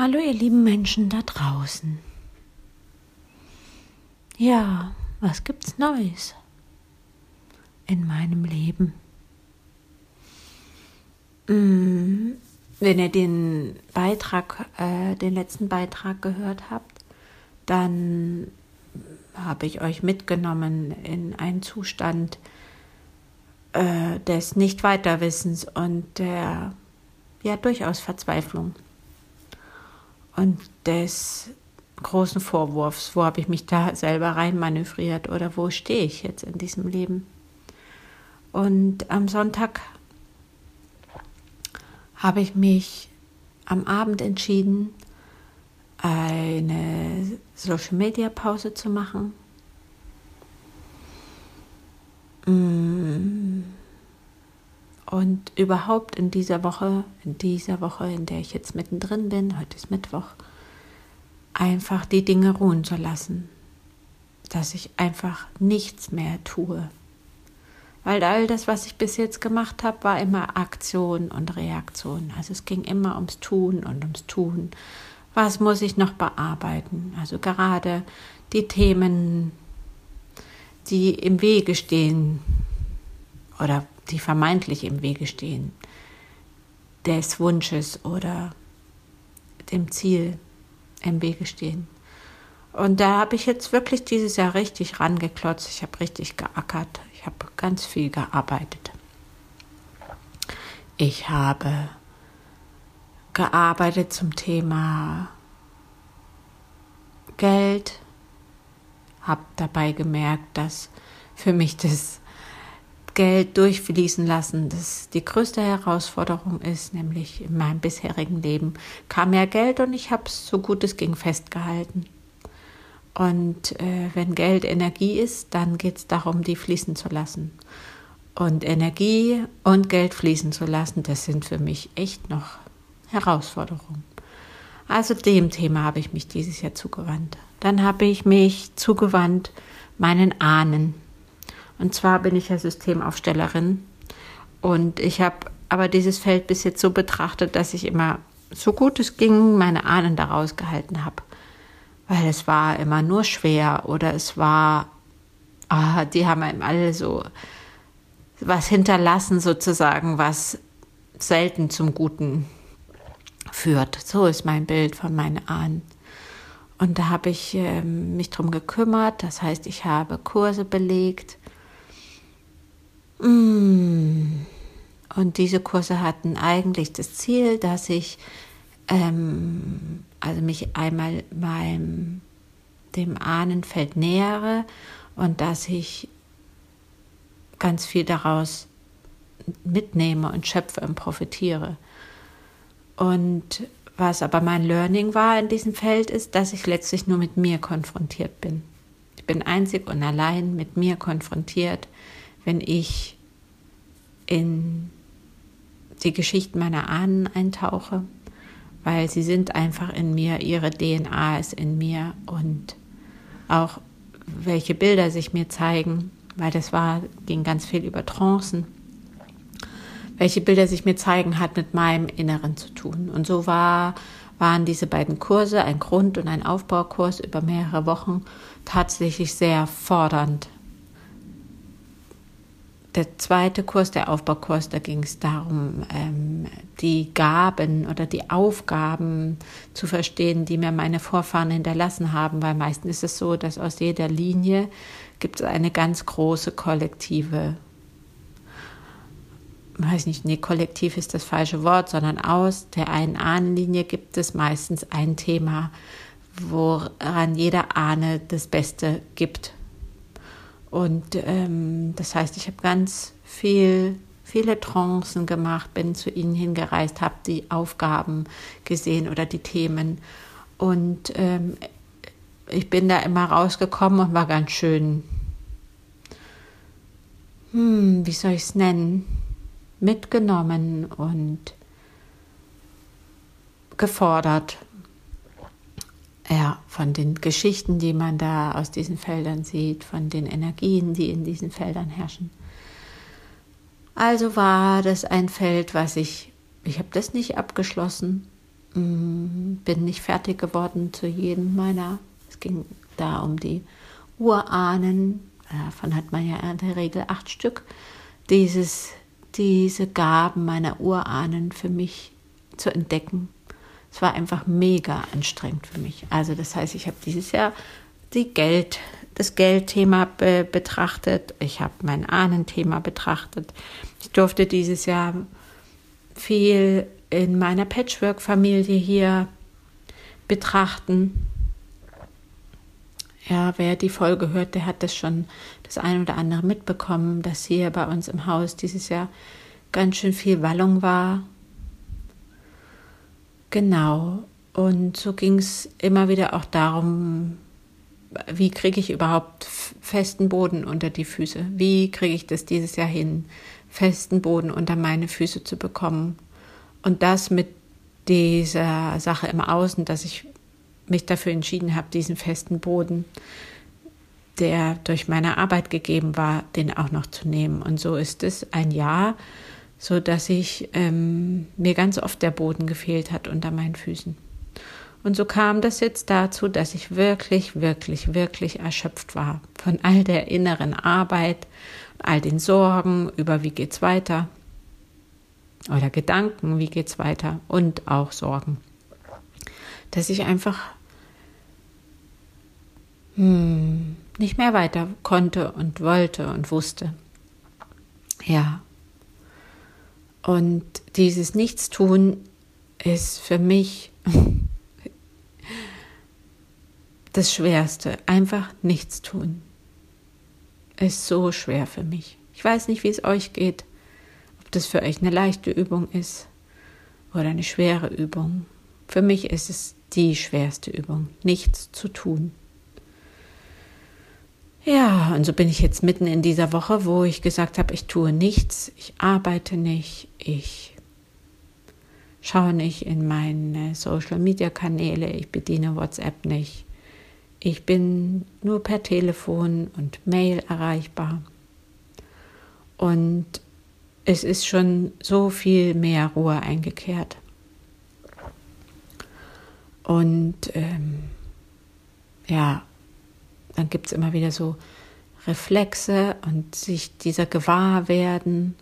Hallo ihr lieben Menschen da draußen. Ja, was gibt's Neues in meinem Leben? Mm, wenn ihr den Beitrag, äh, den letzten Beitrag gehört habt, dann habe ich euch mitgenommen in einen Zustand äh, des Nicht-Weiterwissens und der ja durchaus Verzweiflung und des großen Vorwurfs, wo habe ich mich da selber reinmanövriert oder wo stehe ich jetzt in diesem Leben. Und am Sonntag habe ich mich am Abend entschieden, eine Social Media Pause zu machen. Mm. Und überhaupt in dieser Woche, in dieser Woche, in der ich jetzt mittendrin bin, heute ist Mittwoch, einfach die Dinge ruhen zu lassen. Dass ich einfach nichts mehr tue. Weil all das, was ich bis jetzt gemacht habe, war immer Aktion und Reaktion. Also es ging immer ums Tun und ums Tun. Was muss ich noch bearbeiten? Also gerade die Themen, die im Wege stehen oder die vermeintlich im Wege stehen, des Wunsches oder dem Ziel im Wege stehen. Und da habe ich jetzt wirklich dieses Jahr richtig rangeklotzt. Ich habe richtig geackert. Ich habe ganz viel gearbeitet. Ich habe gearbeitet zum Thema Geld, habe dabei gemerkt, dass für mich das Geld durchfließen lassen, das die größte Herausforderung ist, nämlich in meinem bisherigen Leben kam ja Geld und ich habe es so gut es ging festgehalten. Und äh, wenn Geld Energie ist, dann geht es darum, die fließen zu lassen. Und Energie und Geld fließen zu lassen, das sind für mich echt noch Herausforderungen. Also dem Thema habe ich mich dieses Jahr zugewandt. Dann habe ich mich zugewandt meinen Ahnen. Und zwar bin ich ja Systemaufstellerin und ich habe aber dieses Feld bis jetzt so betrachtet, dass ich immer so gut es ging meine Ahnen daraus gehalten habe. Weil es war immer nur schwer oder es war, ah, die haben einem alle so was hinterlassen sozusagen, was selten zum Guten führt. So ist mein Bild von meinen Ahnen. Und da habe ich äh, mich drum gekümmert. Das heißt, ich habe Kurse belegt. Und diese Kurse hatten eigentlich das Ziel, dass ich ähm, also mich einmal meinem dem Ahnenfeld nähere und dass ich ganz viel daraus mitnehme und schöpfe und profitiere. Und was aber mein Learning war in diesem Feld ist, dass ich letztlich nur mit mir konfrontiert bin. Ich bin einzig und allein mit mir konfrontiert wenn ich in die Geschichten meiner Ahnen eintauche, weil sie sind einfach in mir, ihre DNA ist in mir und auch welche Bilder sich mir zeigen, weil das war, ging ganz viel über Trancen, welche Bilder sich mir zeigen, hat mit meinem Inneren zu tun. Und so war, waren diese beiden Kurse, ein Grund- und ein Aufbaukurs über mehrere Wochen, tatsächlich sehr fordernd der zweite Kurs, der Aufbaukurs, da ging es darum, ähm, die Gaben oder die Aufgaben zu verstehen, die mir meine Vorfahren hinterlassen haben, weil meistens ist es so, dass aus jeder Linie gibt es eine ganz große kollektive, weiß nicht, nee, kollektiv ist das falsche Wort, sondern aus der einen Ahnenlinie gibt es meistens ein Thema, woran jeder Ahne das Beste gibt und ähm, das heißt, ich habe ganz viel, viele Trancen gemacht, bin zu ihnen hingereist, habe die Aufgaben gesehen oder die Themen. Und ähm, ich bin da immer rausgekommen und war ganz schön, hm, wie soll ich es nennen, mitgenommen und gefordert ja, von den Geschichten, die man da aus diesen Feldern sieht, von den Energien, die in diesen Feldern herrschen. Also war das ein Feld, was ich, ich habe das nicht abgeschlossen, mm, bin nicht fertig geworden zu jedem meiner. Es ging da um die Urahnen. Davon hat man ja in der Regel acht Stück. Dieses, diese Gaben meiner Urahnen für mich zu entdecken. Es war einfach mega anstrengend für mich. Also das heißt, ich habe dieses Jahr die Geld, das Geldthema be betrachtet. Ich habe mein Ahnenthema betrachtet. Ich durfte dieses Jahr viel in meiner Patchwork-Familie hier betrachten. Ja, wer die Folge hört, der hat das schon das ein oder andere mitbekommen, dass hier bei uns im Haus dieses Jahr ganz schön viel Wallung war. Genau. Und so ging es immer wieder auch darum, wie kriege ich überhaupt festen Boden unter die Füße? Wie kriege ich das dieses Jahr hin, festen Boden unter meine Füße zu bekommen? Und das mit dieser Sache im Außen, dass ich mich dafür entschieden habe, diesen festen Boden, der durch meine Arbeit gegeben war, den auch noch zu nehmen. Und so ist es ein Jahr, so dass ich ähm, mir ganz oft der Boden gefehlt hat unter meinen Füßen. Und so kam das jetzt dazu, dass ich wirklich, wirklich, wirklich erschöpft war von all der inneren Arbeit, all den Sorgen über wie geht's weiter oder Gedanken, wie geht's weiter und auch Sorgen. Dass ich einfach hm, nicht mehr weiter konnte und wollte und wusste. Ja. Und dieses Nichtstun ist für mich das Schwerste. Einfach nichts tun. Ist so schwer für mich. Ich weiß nicht, wie es euch geht. Ob das für euch eine leichte Übung ist oder eine schwere Übung. Für mich ist es die schwerste Übung, nichts zu tun. Ja, und so bin ich jetzt mitten in dieser Woche, wo ich gesagt habe, ich tue nichts, ich arbeite nicht, ich schaue nicht in meine Social-Media-Kanäle, ich bediene WhatsApp nicht, ich bin nur per Telefon und Mail erreichbar. Und es ist schon so viel mehr Ruhe eingekehrt. Und ähm, ja, dann gibt es immer wieder so Reflexe und sich dieser Gewahrwerden.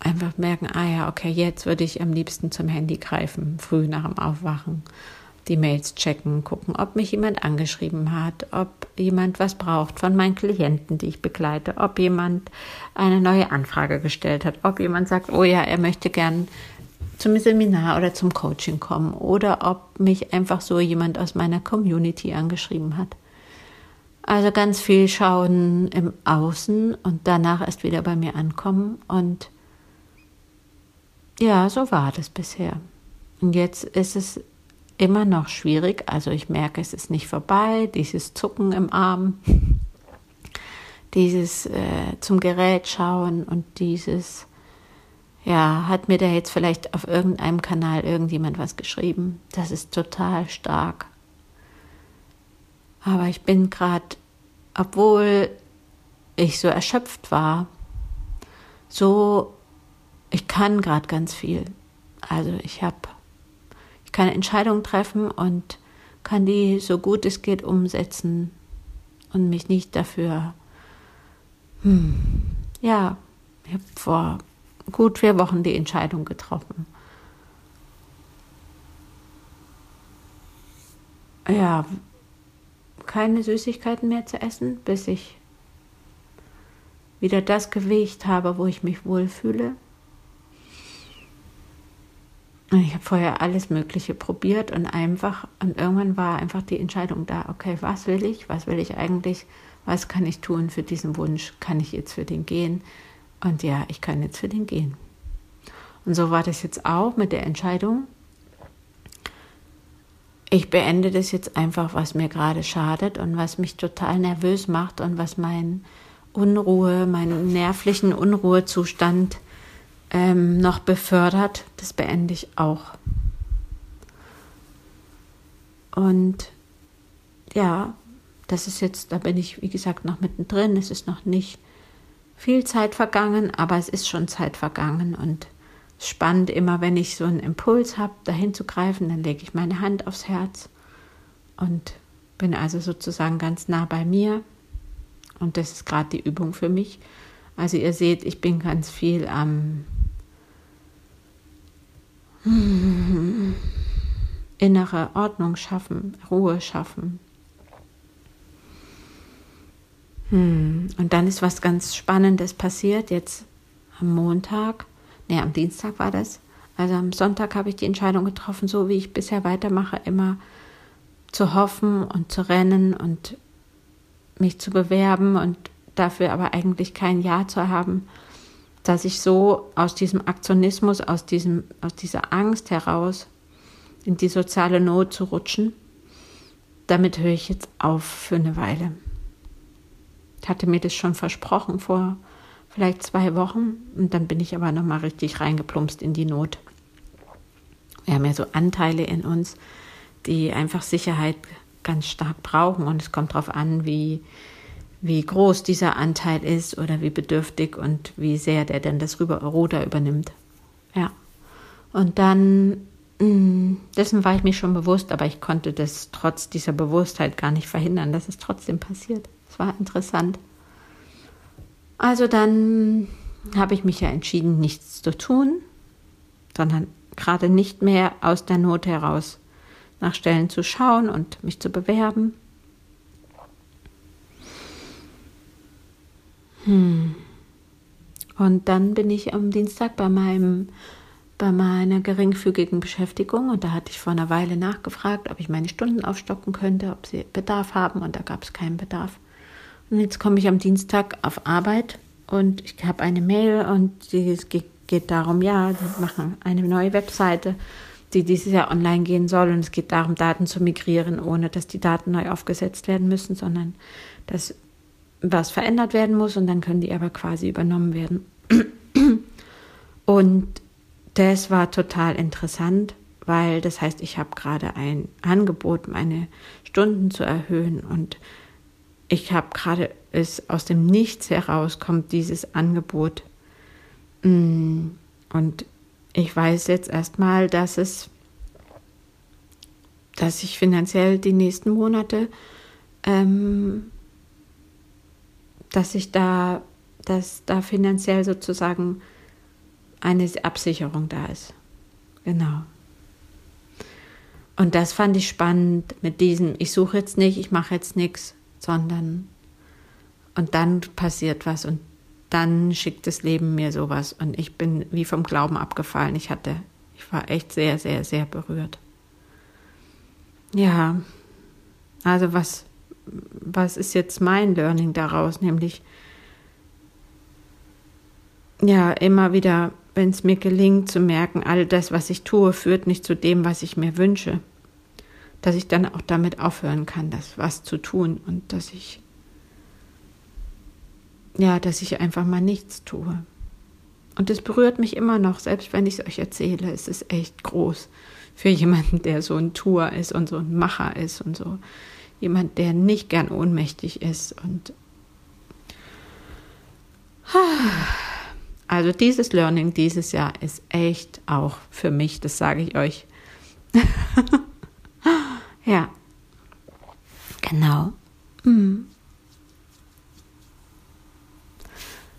Einfach merken, ah ja, okay, jetzt würde ich am liebsten zum Handy greifen, früh nach dem Aufwachen die Mails checken, gucken, ob mich jemand angeschrieben hat, ob jemand was braucht von meinen Klienten, die ich begleite, ob jemand eine neue Anfrage gestellt hat, ob jemand sagt, oh ja, er möchte gern zum Seminar oder zum Coaching kommen oder ob mich einfach so jemand aus meiner Community angeschrieben hat. Also ganz viel schauen im Außen und danach erst wieder bei mir ankommen und ja, so war das bisher. Und jetzt ist es immer noch schwierig. Also ich merke, es ist nicht vorbei. Dieses Zucken im Arm, dieses äh, zum Gerät schauen und dieses, ja, hat mir da jetzt vielleicht auf irgendeinem Kanal irgendjemand was geschrieben. Das ist total stark. Aber ich bin gerade, obwohl ich so erschöpft war, so, ich kann gerade ganz viel. Also ich habe ich kann Entscheidungen treffen und kann die so gut es geht umsetzen und mich nicht dafür. Hm, ja, ich habe vor gut vier Wochen die Entscheidung getroffen. Ja, keine Süßigkeiten mehr zu essen, bis ich wieder das Gewicht habe, wo ich mich wohlfühle. Und ich habe vorher alles Mögliche probiert und einfach, und irgendwann war einfach die Entscheidung da, okay, was will ich, was will ich eigentlich, was kann ich tun für diesen Wunsch, kann ich jetzt für den gehen? Und ja, ich kann jetzt für den gehen. Und so war das jetzt auch mit der Entscheidung. Ich beende das jetzt einfach, was mir gerade schadet und was mich total nervös macht und was mein Unruhe, meinen nervlichen Unruhezustand ähm, noch befördert, das beende ich auch. Und ja, das ist jetzt, da bin ich, wie gesagt, noch mittendrin. Es ist noch nicht viel Zeit vergangen, aber es ist schon Zeit vergangen und spannend, immer wenn ich so einen Impuls habe, dahin zu greifen, dann lege ich meine Hand aufs Herz und bin also sozusagen ganz nah bei mir. Und das ist gerade die Übung für mich. Also ihr seht, ich bin ganz viel am innere Ordnung schaffen, Ruhe schaffen. Hm. Und dann ist was ganz Spannendes passiert, jetzt am Montag, nee, am Dienstag war das. Also am Sonntag habe ich die Entscheidung getroffen, so wie ich bisher weitermache, immer zu hoffen und zu rennen und mich zu bewerben und dafür aber eigentlich kein Ja zu haben, dass ich so aus diesem Aktionismus, aus, diesem, aus dieser Angst heraus in die soziale Not zu rutschen. Damit höre ich jetzt auf für eine Weile. Ich hatte mir das schon versprochen vor vielleicht zwei Wochen und dann bin ich aber nochmal richtig reingeplumpst in die Not. Wir haben ja so Anteile in uns, die einfach Sicherheit ganz stark brauchen und es kommt darauf an, wie, wie groß dieser Anteil ist oder wie bedürftig und wie sehr der denn das Ruder übernimmt. Ja. Und dann, mm, dessen war ich mir schon bewusst, aber ich konnte das trotz dieser Bewusstheit gar nicht verhindern, dass es trotzdem passiert. Es war interessant. Also dann habe ich mich ja entschieden, nichts zu tun, sondern gerade nicht mehr aus der Not heraus nach Stellen zu schauen und mich zu bewerben. Hm. Und dann bin ich am Dienstag bei meinem bei meiner geringfügigen Beschäftigung und da hatte ich vor einer Weile nachgefragt, ob ich meine Stunden aufstocken könnte, ob sie Bedarf haben und da gab es keinen Bedarf. Und jetzt komme ich am Dienstag auf Arbeit und ich habe eine Mail und es geht darum, ja, die machen eine neue Webseite, die dieses Jahr online gehen soll und es geht darum, Daten zu migrieren, ohne dass die Daten neu aufgesetzt werden müssen, sondern dass was verändert werden muss und dann können die aber quasi übernommen werden. Und das war total interessant, weil das heißt, ich habe gerade ein Angebot, meine Stunden zu erhöhen und ich habe gerade es aus dem Nichts heraus kommt dieses Angebot. Mm, und ich weiß jetzt erstmal, dass es, dass ich finanziell die nächsten Monate ähm, dass ich da, dass da finanziell sozusagen eine Absicherung da ist. Genau. Und das fand ich spannend mit diesem, ich suche jetzt nicht, ich mache jetzt nichts, sondern und dann passiert was und dann schickt das Leben mir sowas und ich bin wie vom Glauben abgefallen. Ich hatte, ich war echt sehr, sehr, sehr berührt. Ja, also was was ist jetzt mein Learning daraus, nämlich ja, immer wieder, wenn es mir gelingt zu merken, all das, was ich tue, führt nicht zu dem, was ich mir wünsche, dass ich dann auch damit aufhören kann, das was zu tun und dass ich ja, dass ich einfach mal nichts tue. Und es berührt mich immer noch, selbst wenn ich es euch erzähle, es ist echt groß für jemanden, der so ein Tour ist und so ein Macher ist und so jemand, der nicht gern ohnmächtig ist. Und also dieses Learning dieses Jahr ist echt auch für mich, das sage ich euch. ja, genau. Hm.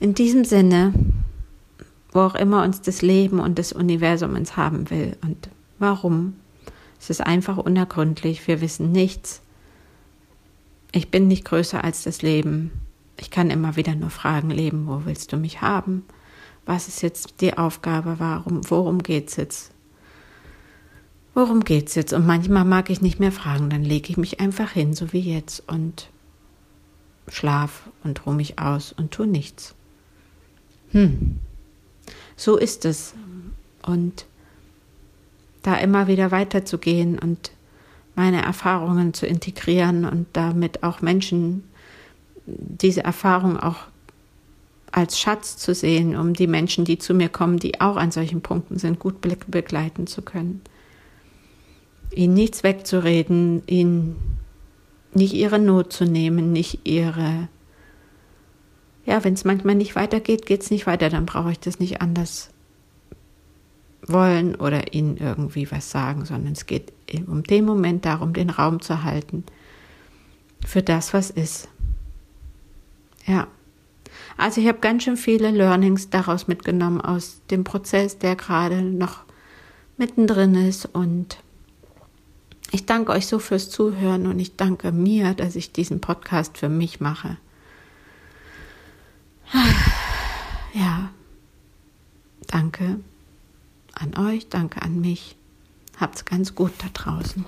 In diesem Sinne, wo auch immer uns das Leben und das Universum uns haben will und warum, es ist einfach unergründlich, wir wissen nichts ich bin nicht größer als das Leben. Ich kann immer wieder nur fragen, Leben, wo willst du mich haben? Was ist jetzt die Aufgabe? Warum, worum geht's jetzt? Worum geht's jetzt? Und manchmal mag ich nicht mehr fragen, dann lege ich mich einfach hin, so wie jetzt, und schlaf und ruhe mich aus und tu nichts. Hm. So ist es. Und da immer wieder weiterzugehen und meine Erfahrungen zu integrieren und damit auch Menschen diese Erfahrung auch als Schatz zu sehen, um die Menschen, die zu mir kommen, die auch an solchen Punkten sind, gut begleiten zu können. Ihnen nichts wegzureden, ihnen nicht ihre Not zu nehmen, nicht ihre, ja, wenn es manchmal nicht weitergeht, geht es nicht weiter, dann brauche ich das nicht anders wollen oder ihnen irgendwie was sagen, sondern es geht um den Moment darum, den Raum zu halten für das, was ist. Ja. Also ich habe ganz schön viele Learnings daraus mitgenommen aus dem Prozess, der gerade noch mittendrin ist und ich danke euch so fürs Zuhören und ich danke mir, dass ich diesen Podcast für mich mache. Ja, danke an euch, danke an mich. Habt's ganz gut da draußen.